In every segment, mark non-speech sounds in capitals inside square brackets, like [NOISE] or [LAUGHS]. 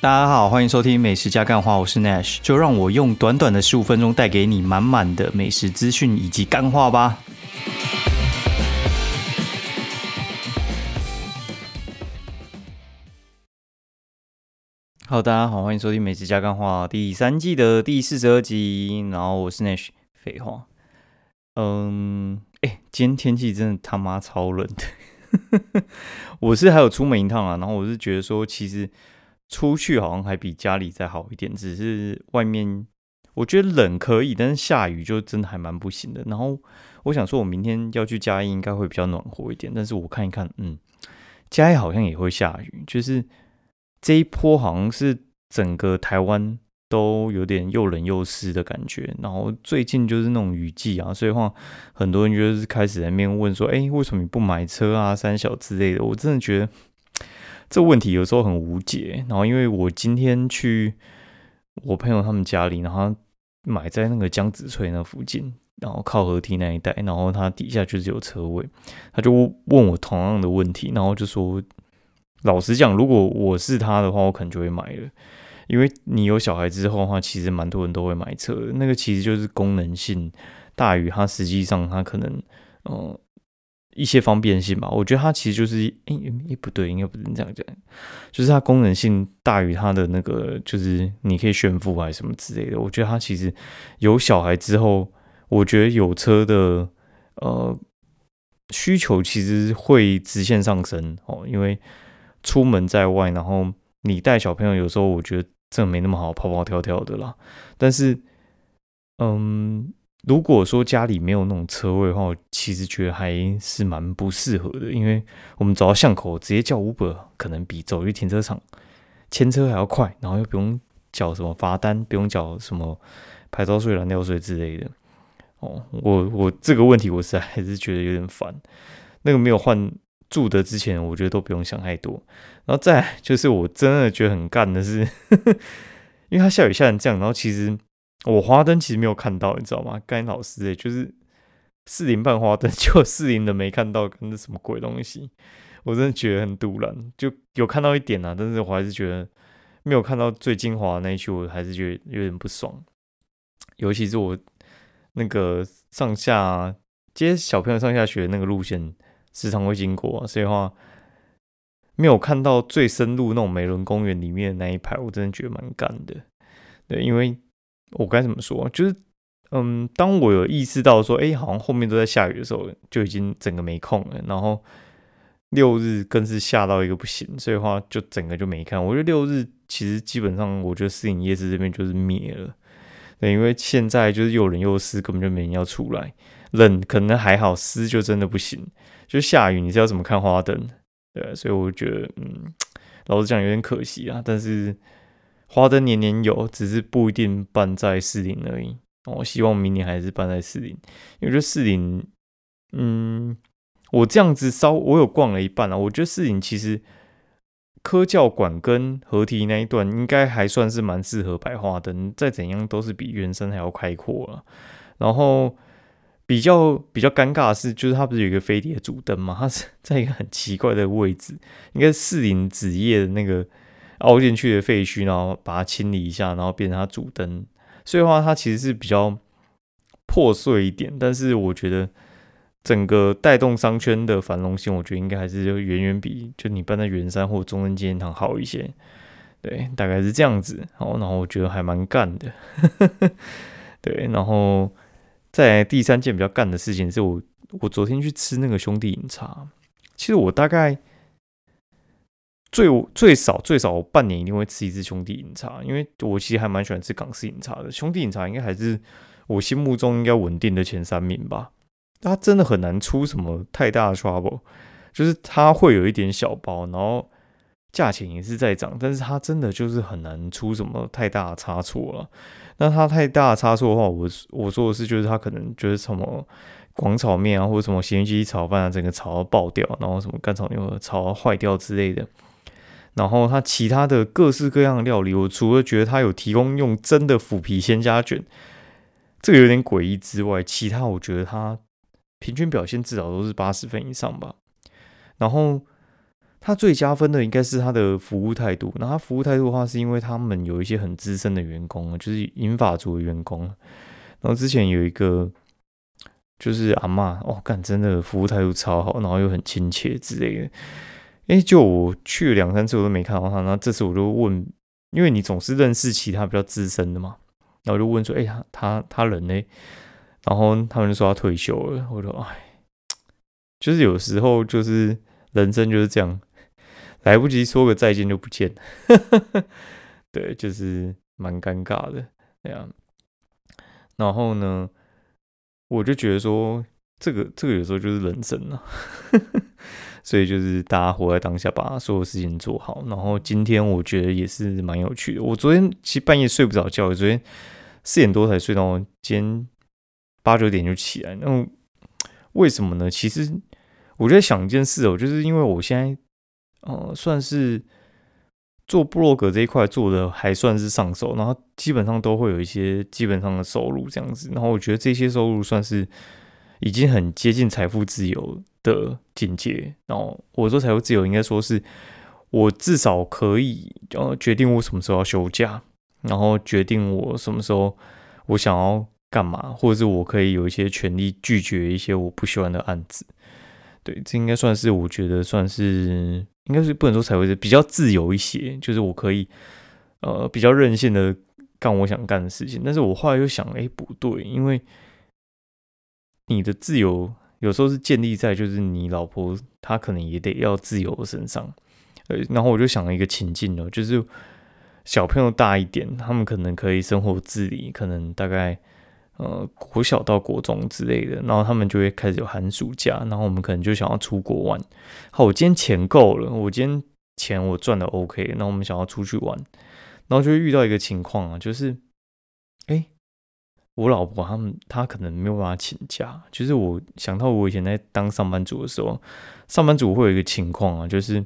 大家好，欢迎收听美食加干话，我是 Nash，就让我用短短的十五分钟带给你满满的美食资讯以及干话吧。好，大家好，欢迎收听美食加干话第三季的第四十二集，然后我是 Nash，废话，嗯，哎，今天天气真的他妈超冷的，[LAUGHS] 我是还有出门一趟啊，然后我是觉得说其实。出去好像还比家里再好一点，只是外面我觉得冷可以，但是下雨就真的还蛮不行的。然后我想说，我明天要去嘉义，应该会比较暖和一点。但是我看一看，嗯，嘉义好像也会下雨，就是这一波好像是整个台湾都有点又冷又湿的感觉。然后最近就是那种雨季啊，所以话很多人就是开始在面问说，哎，为什么你不买车啊、三小之类的？我真的觉得。这问题有时候很无解，然后因为我今天去我朋友他们家里，然后买在那个江子翠那附近，然后靠河堤那一带，然后他底下就是有车位，他就问我同样的问题，然后就说，老实讲，如果我是他的话，我可能就会买了，因为你有小孩之后的话，其实蛮多人都会买车，那个其实就是功能性大于它实际上它可能，嗯。一些方便性吧，我觉得它其实就是，诶诶不对，应该不能这样讲，就是它功能性大于它的那个，就是你可以炫富还是什么之类的。我觉得它其实有小孩之后，我觉得有车的呃需求其实会直线上升哦，因为出门在外，然后你带小朋友，有时候我觉得这没那么好跑跑跳跳的啦。但是，嗯。如果说家里没有那种车位的话，我其实觉得还是蛮不适合的，因为我们走到巷口直接叫 Uber，可能比走去停车场牵车还要快，然后又不用缴什么罚单，不用缴什么牌照税、燃料税之类的。哦，我我这个问题我实在还是觉得有点烦。那个没有换住的之前，我觉得都不用想太多。然后再就是我真的觉得很干的是，[LAUGHS] 因为它下雨下成这样，然后其实。我花灯其实没有看到，你知道吗？该老师诶，就是四零半花灯，[LAUGHS] 就四零的没看到，跟那什么鬼东西？我真的觉得很突然，就有看到一点啊，但是我还是觉得没有看到最精华那一句，我还是觉得有点不爽。尤其是我那个上下接小朋友上下学那个路线，时常会经过，所以话没有看到最深入那种美伦公园里面的那一排，我真的觉得蛮干的。对，因为。我该怎么说？就是，嗯，当我有意识到说，哎，好像后面都在下雨的时候，就已经整个没空了。然后六日更是下到一个不行，所以话就整个就没看。我觉得六日其实基本上，我觉得私营夜市这边就是灭了。对，因为现在就是又冷又湿，根本就没人要出来。冷可能还好，湿就真的不行。就下雨，你是要怎么看花灯？对，所以我觉得，嗯，老实讲有点可惜啊。但是。花灯年年有，只是不一定办在四零而已。我希望明年还是办在四零，因为觉得四零，嗯，我这样子稍我有逛了一半了，我觉得四零其实科教馆跟合体那一段应该还算是蛮适合摆花灯，再怎样都是比原生还要开阔了。然后比较比较尴尬的是，就是它不是有一个飞碟主灯吗？它是在一个很奇怪的位置，应该是四零子夜的那个。凹进去的废墟，然后把它清理一下，然后变成它主灯。所以的话，它其实是比较破碎一点，但是我觉得整个带动商圈的繁荣性，我觉得应该还是远远比就你搬在圆山或中正纪念堂好一些。对，大概是这样子。好，然后我觉得还蛮干的。[LAUGHS] 对，然后在第三件比较干的事情是我我昨天去吃那个兄弟饮茶。其实我大概。最最少最少半年一定会吃一次兄弟饮茶，因为我其实还蛮喜欢吃港式饮茶的。兄弟饮茶应该还是我心目中应该稳定的前三名吧。它真的很难出什么太大的 trouble，就是它会有一点小包，然后价钱也是在涨，但是它真的就是很难出什么太大的差错了。那它太大差错的话，我我说的是就是它可能就是什么广炒面啊，或者什么咸鸡炒饭啊，整个炒到爆掉，然后什么干炒牛炒到坏掉之类的。然后它其他的各式各样的料理，我除了觉得它有提供用真的腐皮鲜虾卷，这个有点诡异之外，其他我觉得它平均表现至少都是八十分以上吧。然后他最加分的应该是他的服务态度。那他服务态度的话，是因为他们有一些很资深的员工，就是银发族的员工。然后之前有一个就是阿妈，哦，干真的服务态度超好，然后又很亲切之类的。哎，就我去了两三次，我都没看到他。那这次我就问，因为你总是认识其他比较资深的嘛，然后我就问说，哎，他他他人呢？然后他们就说他退休了。我说，哎，就是有时候就是人生就是这样。来不及说个再见就不见，[LAUGHS] 对，就是蛮尴尬的这样。然后呢，我就觉得说，这个这个有时候就是人生啊，所以就是大家活在当下，把所有事情做好。然后今天我觉得也是蛮有趣的。我昨天其实半夜睡不着觉，昨天四点多才睡到，今天八九点就起来。那为什么呢？其实我在想一件事哦，就是因为我现在。呃，算是做布洛格这一块做的还算是上手，然后基本上都会有一些基本上的收入这样子，然后我觉得这些收入算是已经很接近财富自由了的境界。然后我说财务自由，应该说是我至少可以呃决定我什么时候要休假，然后决定我什么时候我想要干嘛，或者是我可以有一些权利拒绝一些我不喜欢的案子。对，这应该算是我觉得算是。应该是不能说才会是比较自由一些，就是我可以呃比较任性的干我想干的事情。但是我后来又想，哎，不对，因为你的自由有时候是建立在就是你老婆她可能也得要自由的身上。呃，然后我就想了一个情境哦，就是小朋友大一点，他们可能可以生活自理，可能大概。呃，国小到国中之类的，然后他们就会开始有寒暑假，然后我们可能就想要出国玩。好，我今天钱够了，我今天钱我赚的 OK，那我们想要出去玩，然后就会遇到一个情况啊，就是，哎，我老婆他们她可能没有办法请假。就是我想到我以前在当上班族的时候，上班族会有一个情况啊，就是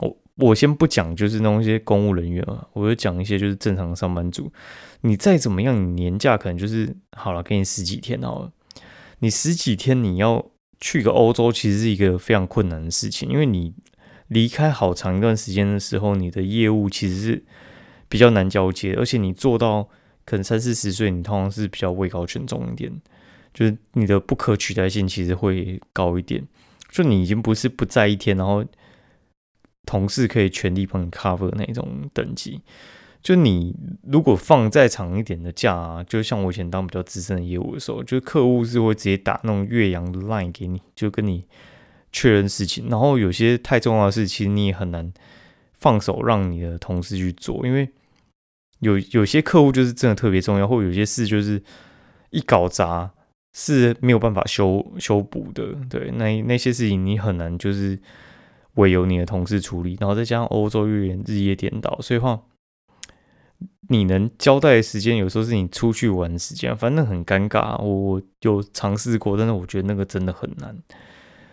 我我先不讲，就是那些公务人员啊，我就讲一些就是正常的上班族。你再怎么样，你年假可能就是好了，给你十几天好了。你十几天你要去个欧洲，其实是一个非常困难的事情，因为你离开好长一段时间的时候，你的业务其实是比较难交接，而且你做到可能三四十岁，你通常是比较位高权重一点，就是你的不可取代性其实会高一点。就你已经不是不在一天，然后同事可以全力帮你 cover 那种等级。就你如果放再长一点的假，就像我以前当比较资深的业务的时候，就客户是会直接打那种岳阳的 line 给你，就跟你确认事情。然后有些太重要的事，其实你也很难放手让你的同事去做，因为有有些客户就是真的特别重要，或有些事就是一搞砸是没有办法修修补的。对，那那些事情你很难就是委由你的同事处理。然后再加上欧洲日元日夜颠倒，所以话。你能交代的时间，有时候是你出去玩的时间，反正很尴尬。我有尝试过，但是我觉得那个真的很难。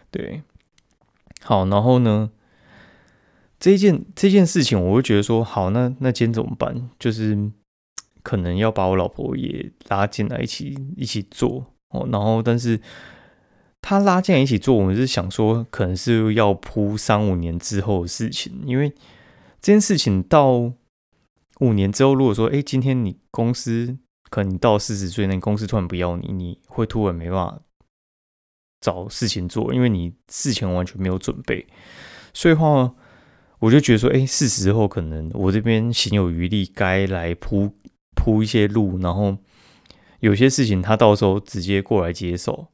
对，好，然后呢，这件这件事情，我会觉得说，好，那那今天怎么办？就是可能要把我老婆也拉进来一起一起做哦。然后，但是他拉进来一起做，我们是想说，可能是要铺三五年之后的事情，因为这件事情到。五年之后，如果说，哎，今天你公司可能到四十岁，那公司突然不要你，你会突然没办法找事情做，因为你事前完全没有准备。所以话，我就觉得说，哎，是时候可能我这边行有余力，该来铺铺一些路，然后有些事情他到时候直接过来接手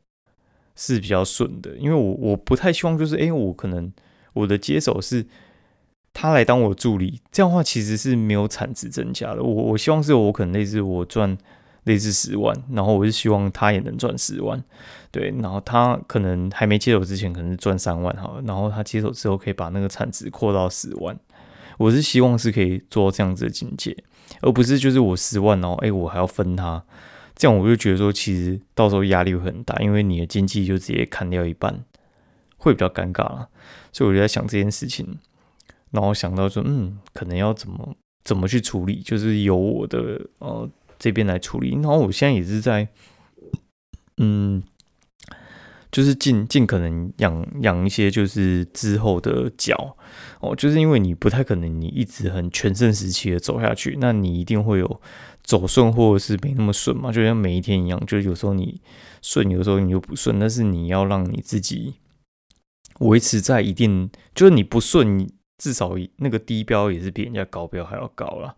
是比较顺的，因为我我不太希望就是，哎，我可能我的接手是。他来当我助理，这样的话其实是没有产值增加的。我我希望是我可能类似我赚类似十万，然后我是希望他也能赚十万，对。然后他可能还没接手之前可能是赚三万好，然后他接手之后可以把那个产值扩到十万。我是希望是可以做到这样子的境界，而不是就是我十万，然后哎我还要分他，这样我就觉得说其实到时候压力会很大，因为你的经济就直接砍掉一半，会比较尴尬了。所以我就在想这件事情。然后想到说，嗯，可能要怎么怎么去处理，就是由我的呃这边来处理。然后我现在也是在，嗯，就是尽尽可能养养一些就是之后的脚哦，就是因为你不太可能你一直很全盛时期的走下去，那你一定会有走顺或者是没那么顺嘛，就像每一天一样，就是有时候你顺，有时候你又不顺，但是你要让你自己维持在一定，就是你不顺，你至少那个低标也是比人家高标还要高了，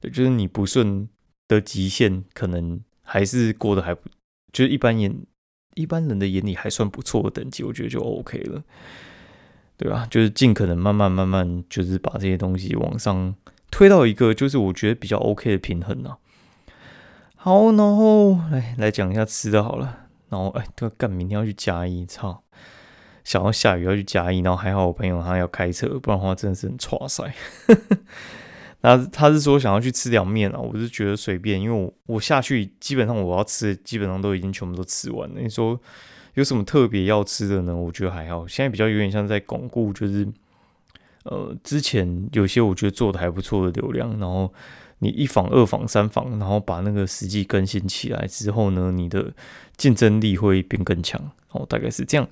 对，就是你不顺的极限可能还是过得还不，就是一般眼一般人的眼里还算不错的等级，我觉得就 OK 了，对吧？就是尽可能慢慢慢慢，就是把这些东西往上推到一个就是我觉得比较 OK 的平衡啊。好，然后来来讲一下吃的好了，然后哎，都干，明天要去嘉义，操！想要下雨要去嘉义，然后还好我朋友他要开车，不然的话真的是很 [LAUGHS] 挫塞。那他是说想要去吃凉面啊，我是觉得随便，因为我我下去基本上我要吃的基本上都已经全部都吃完了。你说有什么特别要吃的呢？我觉得还好，现在比较有点像在巩固，就是呃之前有些我觉得做的还不错的流量，然后你一访、二访、三访，然后把那个实际更新起来之后呢，你的竞争力会变更强哦，大概是这样。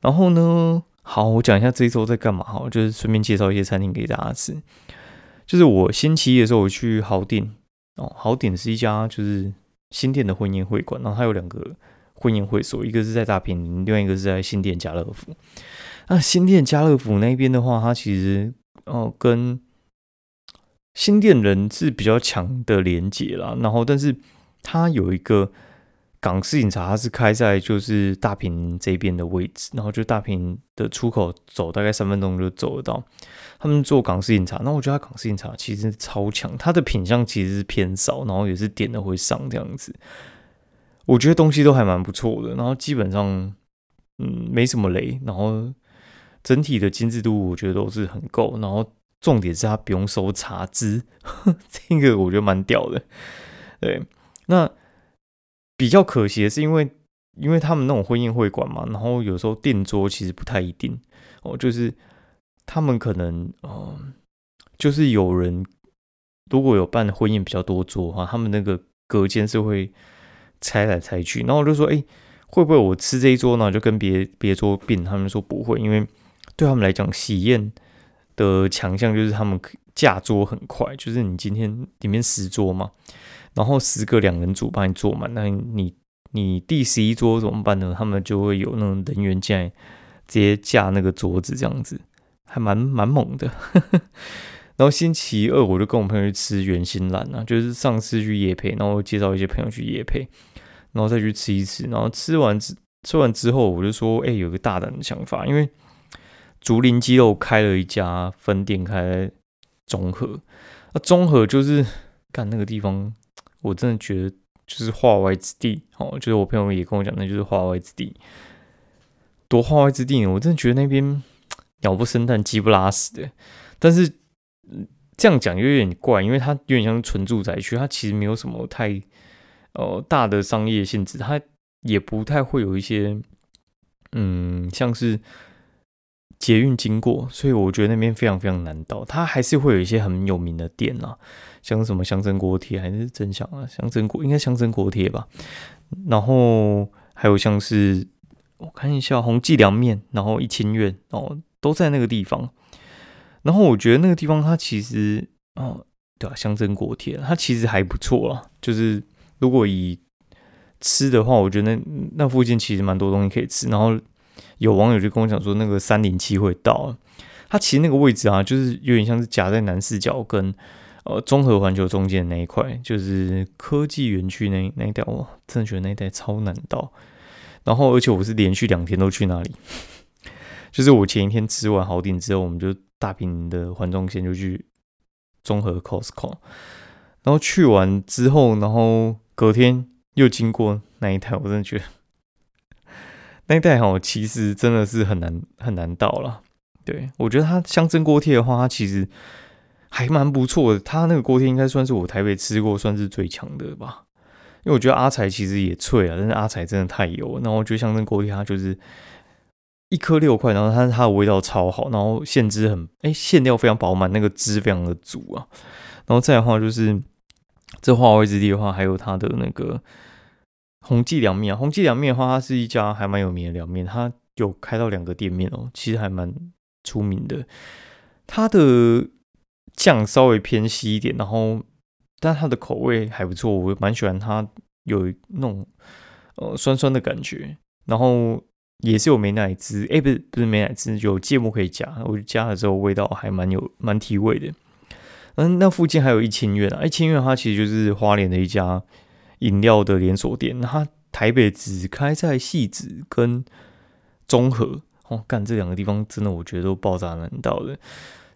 然后呢，好，我讲一下这一周在干嘛哈，就是顺便介绍一些餐厅给大家吃。就是我星期一的时候，我去豪鼎哦，豪鼎是一家就是新店的婚宴会馆，然后它有两个婚宴会所，一个是在大平，另外一个是在新店家乐福。那新店家乐福那边的话，它其实哦跟新店人是比较强的连接啦，然后但是它有一个。港式饮茶它是开在就是大坪这边的位置，然后就大坪的出口走大概三分钟就走得到。他们做港式饮茶，那我觉得港式饮茶其实超强，它的品相其实是偏少，然后也是点的会上这样子。我觉得东西都还蛮不错的，然后基本上嗯没什么雷，然后整体的精致度我觉得都是很够，然后重点是它不用收茶资，这个我觉得蛮屌的。对，那。比较可惜的是，因为因为他们那种婚宴会馆嘛，然后有时候订桌其实不太一定哦，就是他们可能呃，就是有人如果有办婚宴比较多桌的话，他们那个隔间是会拆来拆去，然后我就说，哎，会不会我吃这一桌呢，就跟别别桌并？他们说不会，因为对他们来讲，喜宴的强项就是他们架桌很快，就是你今天里面十桌嘛。然后十个两人组帮你坐满，那你你第十一桌怎么办呢？他们就会有那种人员进来直接架那个桌子，这样子还蛮蛮猛的。[LAUGHS] 然后星期二我就跟我朋友去吃圆心兰啊，就是上次去夜配，然后介绍一些朋友去夜配，然后再去吃一次。然后吃完之吃完之后，我就说，哎，有个大胆的想法，因为竹林鸡肉开了一家分店，开中和，那中和就是干那个地方。我真的觉得就是化外之地，哦，就是我朋友也跟我讲，那就是化外之地，多化外之地呢？我真的觉得那边鸟不生蛋，鸡不拉屎的。但是这样讲又有点怪，因为它有点像纯住宅区，它其实没有什么太呃大的商业性质，它也不太会有一些嗯像是捷运经过，所以我觉得那边非常非常难到。它还是会有一些很有名的店啊。像什么香蒸锅贴还是真香啊？香蒸锅应该香蒸锅贴吧。然后还有像是我看一下红记凉面，然后一清院哦，都在那个地方。然后我觉得那个地方它其实哦，对啊，香蒸锅贴它其实还不错啊。就是如果以吃的话，我觉得那那附近其实蛮多东西可以吃。然后有网友就跟我讲说，那个三零七会到，它其实那个位置啊，就是有点像是夹在南四角跟。呃，综合环球中间那一块，就是科技园区那那一带，我真的觉得那一带超难到。然后，而且我是连续两天都去那里，就是我前一天吃完好点之后，我们就大平的环中线就去综合 Costco，然后去完之后，然后隔天又经过那一带，我真的觉得那一带哈，其实真的是很难很难到了。对我觉得它香蒸锅贴的话，它其实。还蛮不错的，它那个锅贴应该算是我台北吃过算是最强的吧。因为我觉得阿财其实也脆啊，但是阿财真的太油。然后我觉得香蒸锅贴，它就是一颗六块，然后它它的味道超好，然后馅汁很哎馅料非常饱满，那个汁非常的足啊。然后再的话就是这化味之地的话，还有它的那个红记凉面啊，红记凉面的话，它是一家还蛮有名的凉面，它有开到两个店面哦，其实还蛮出名的。它的酱稍微偏稀一点，然后但它的口味还不错，我蛮喜欢它有那种呃酸酸的感觉，然后也是有美奶滋，哎，不是不是美奶滋，有芥末可以加，我加了之后味道还蛮有蛮提味的。嗯，那附近还有一清苑啊，一清苑它其实就是花莲的一家。饮料的连锁店，它台北只开在戏子跟中和哦，干这两个地方真的我觉得都爆炸难到的。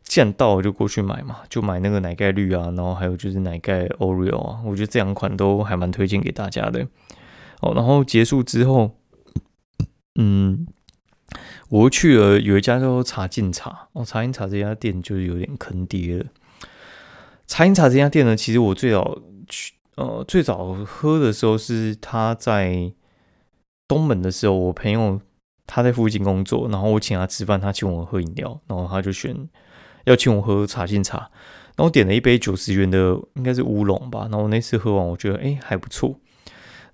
既然到了就过去买嘛，就买那个奶盖绿啊，然后还有就是奶盖 Oreo 啊，我觉得这两款都还蛮推荐给大家的。哦，然后结束之后，嗯，我去了有一家叫做茶进茶哦，茶进茶这家店就是有点坑爹了。茶饮茶这家店呢，其实我最早。呃，最早喝的时候是他在东门的时候，我朋友他在附近工作，然后我请他吃饭，他请我喝饮料，然后他就选要请我喝茶进茶，然后点了一杯九十元的，应该是乌龙吧，然后那次喝完，我觉得哎还不错，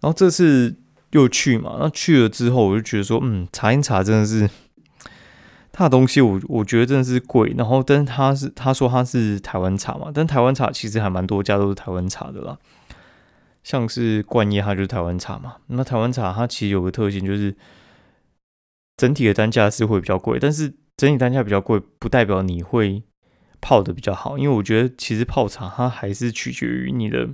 然后这次又去嘛，那去了之后我就觉得说，嗯，茶进茶真的是。他的东西我我觉得真的是贵，然后但是他是他说他是台湾茶嘛，但台湾茶其实还蛮多家都是台湾茶的啦，像是冠业它就是台湾茶嘛，那台湾茶它其实有个特性就是整体的单价是会比较贵，但是整体单价比较贵不代表你会泡的比较好，因为我觉得其实泡茶它还是取决于你的。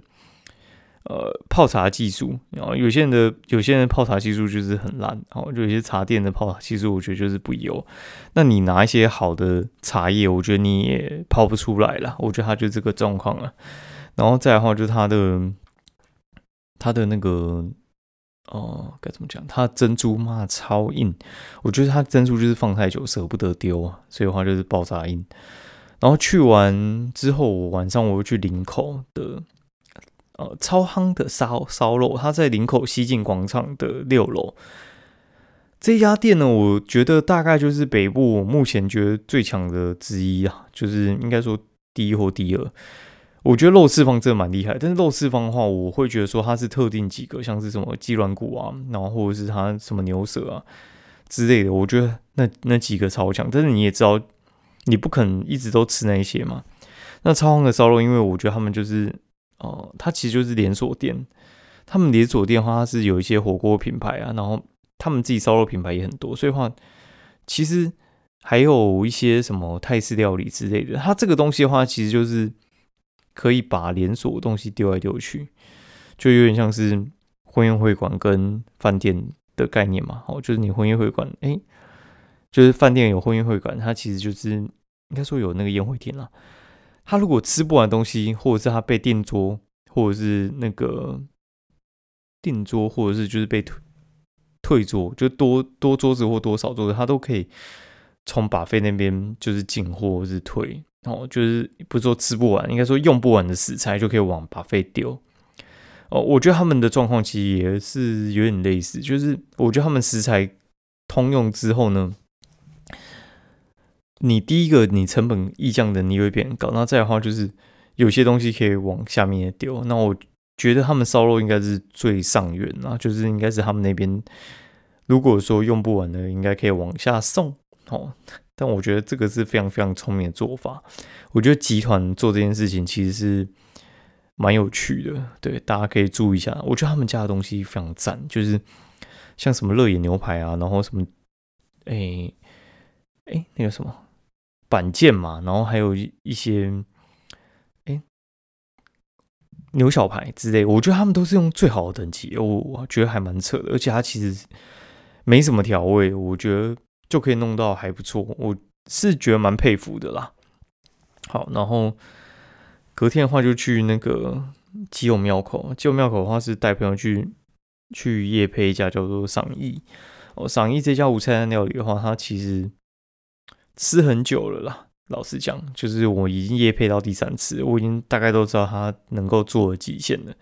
呃，泡茶技术，然后有些人的有些人泡茶技术就是很烂，然后就有些茶店的泡茶技术，我觉得就是不优。那你拿一些好的茶叶，我觉得你也泡不出来了。我觉得它就这个状况了。然后再的话，就它的它的那个哦，该怎么讲？它珍珠嘛超硬，我觉得它珍珠就是放太久舍不得丢啊，所以的话就是爆炸硬。然后去完之后，我晚上我又去林口的。呃，超夯的烧烧肉，它在林口西进广场的六楼。这家店呢，我觉得大概就是北部我目前觉得最强的之一啊，就是应该说第一或第二。我觉得肉翅方真的蛮厉害，但是肉翅方的话，我会觉得说它是特定几个，像是什么鸡软骨啊，然后或者是它什么牛舌啊之类的，我觉得那那几个超强。但是你也知道，你不可能一直都吃那一些嘛。那超夯的烧肉，因为我觉得他们就是。哦，它其实就是连锁店。他们连锁店的话，它是有一些火锅品牌啊，然后他们自己烧肉品牌也很多，所以的话其实还有一些什么泰式料理之类的。它这个东西的话，其实就是可以把连锁的东西丢来丢去，就有点像是婚宴会馆跟饭店的概念嘛。哦，就是你婚宴会馆，哎，就是饭店有婚宴会馆，它其实就是应该说有那个宴会厅了。他如果吃不完东西，或者是他被订桌，或者是那个订桌，或者是就是被退退桌，就多多桌子或多少桌子，他都可以从把费那边就是进货或是退，哦，就是不是说吃不完，应该说用不完的食材就可以往把费丢。哦，我觉得他们的状况其实也是有点类似，就是我觉得他们食材通用之后呢。你第一个，你成本溢降的你会变高，那再的话就是有些东西可以往下面丢。那我觉得他们烧肉应该是最上缘啊，就是应该是他们那边如果说用不完的，应该可以往下送哦。但我觉得这个是非常非常聪明的做法。我觉得集团做这件事情其实是蛮有趣的，对，大家可以注意一下。我觉得他们家的东西非常赞，就是像什么热眼牛排啊，然后什么，哎哎那个什么。板件嘛，然后还有一些，哎，牛小排之类，我觉得他们都是用最好的等级，我我觉得还蛮扯的，而且它其实没什么调味，我觉得就可以弄到还不错，我是觉得蛮佩服的啦。好，然后隔天的话就去那个基隆庙口，基隆庙口的话是带朋友去去夜配一家叫做赏意哦，赏意这家午餐料理的话，它其实。吃很久了啦，老实讲，就是我已经夜配到第三次，我已经大概都知道他能够做的极限了。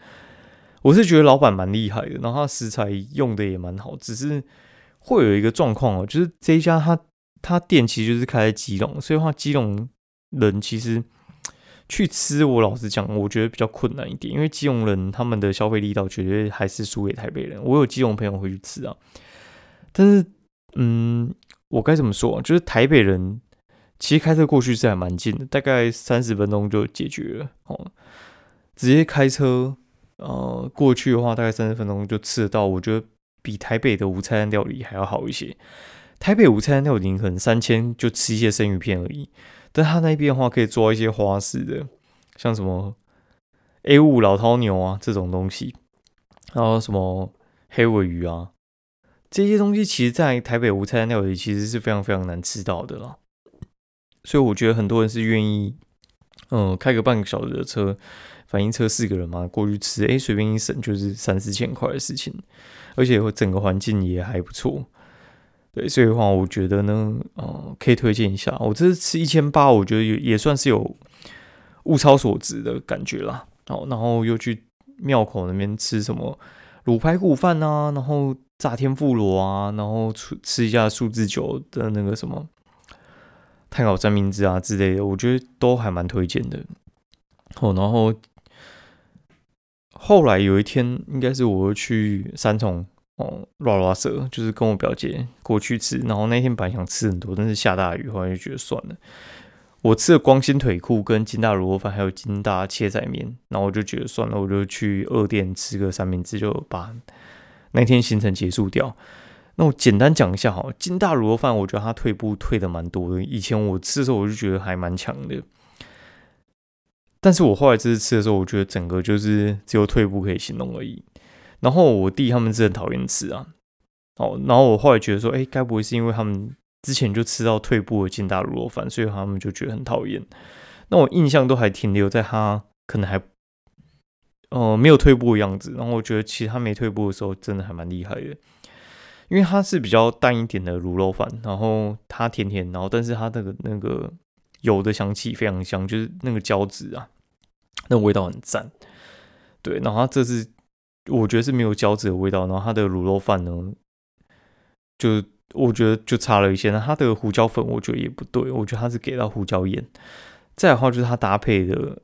我是觉得老板蛮厉害的，然后他食材用的也蛮好，只是会有一个状况哦，就是这一家他他店其实就是开在基隆，所以话基隆人其实去吃，我老实讲，我觉得比较困难一点，因为基隆人他们的消费力道绝对还是输给台北人。我有基隆朋友会去吃啊，但是，嗯，我该怎么说？就是台北人其实开车过去是还蛮近的，大概三十分钟就解决了哦。直接开车，呃，过去的话大概三十分钟就吃得到。我觉得比台北的午餐料理还要好一些。台北午餐料理可能三千就吃一些生鱼片而已，但他那边的话可以做一些花式的，像什么 A 五老饕牛啊这种东西，然后什么黑尾鱼啊这些东西，其实在台北午餐料理其实是非常非常难吃到的啦。所以我觉得很多人是愿意，嗯，开个半个小时的车，反应车四个人嘛过去吃，哎，随便一省就是三四千块的事情，而且整个环境也还不错。对，所以的话，我觉得呢，呃，可以推荐一下。我这次吃一千八，我觉得也也算是有物超所值的感觉啦。好，然后又去庙口那边吃什么卤排骨饭啊，然后炸天妇罗啊，然后吃吃一下数字酒的那个什么太烤三明治啊之类的，我觉得都还蛮推荐的。哦，然后后来有一天，应该是我去三重。哦，拉拉蛇就是跟我表姐过去吃，然后那天本来想吃很多，但是下大雨，后来就觉得算了。我吃了光心腿裤、跟金大卤肉饭，还有金大切仔面，然后我就觉得算了，我就去二店吃个三明治，就把那天行程结束掉。那我简单讲一下哈，金大卤肉饭，我觉得它退步退的蛮多的。以前我吃的时候，我就觉得还蛮强的，但是我后来这次吃的时候，我觉得整个就是只有退步可以形容而已。然后我弟他们是很讨厌吃啊，哦，然后我后来觉得说，哎，该不会是因为他们之前就吃到退步的金大卤肉饭，所以他们就觉得很讨厌。那我印象都还停留在他可能还，呃，没有退步的样子。然后我觉得其实他没退步的时候，真的还蛮厉害的，因为它是比较淡一点的卤肉饭，然后它甜甜，然后但是它那个那个油的香气非常香，就是那个胶质啊，那味道很赞。对，然后它这是。我觉得是没有胶质的味道，然后它的卤肉饭呢，就我觉得就差了一些。那它的胡椒粉我觉得也不对，我觉得它是给到胡椒盐。再的话就是它搭配的，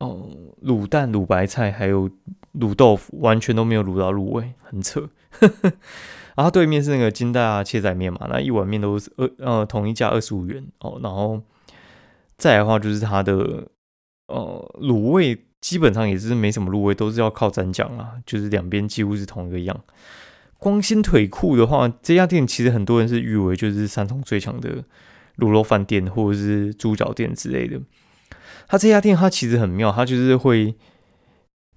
哦，卤蛋、卤白菜还有卤豆腐，完全都没有卤到入味，很扯。[LAUGHS] 然后对面是那个金大切仔面嘛，那一碗面都是二呃同一价二十五元哦。然后再的话就是它的呃卤味。基本上也是没什么入味，都是要靠蘸酱啊，就是两边几乎是同一个样。光心腿裤的话，这家店其实很多人是誉为就是三重最强的卤肉饭店或者是猪脚店之类的。他这家店他其实很妙，他就是会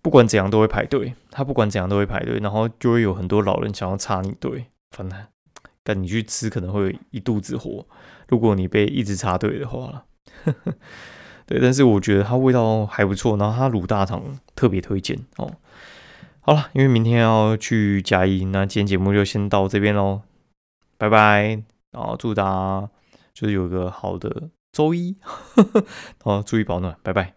不管怎样都会排队，他不管怎样都会排队，然后就会有很多老人想要插你队，反正赶你去吃可能会一肚子火，如果你被一直插队的话。[LAUGHS] 对，但是我觉得它味道还不错，然后它卤大肠特别推荐哦。好了，因为明天要去嘉义，那今天节目就先到这边喽，拜拜。然后祝大家就是有个好的周一，然 [LAUGHS] 后，注意保暖，拜拜。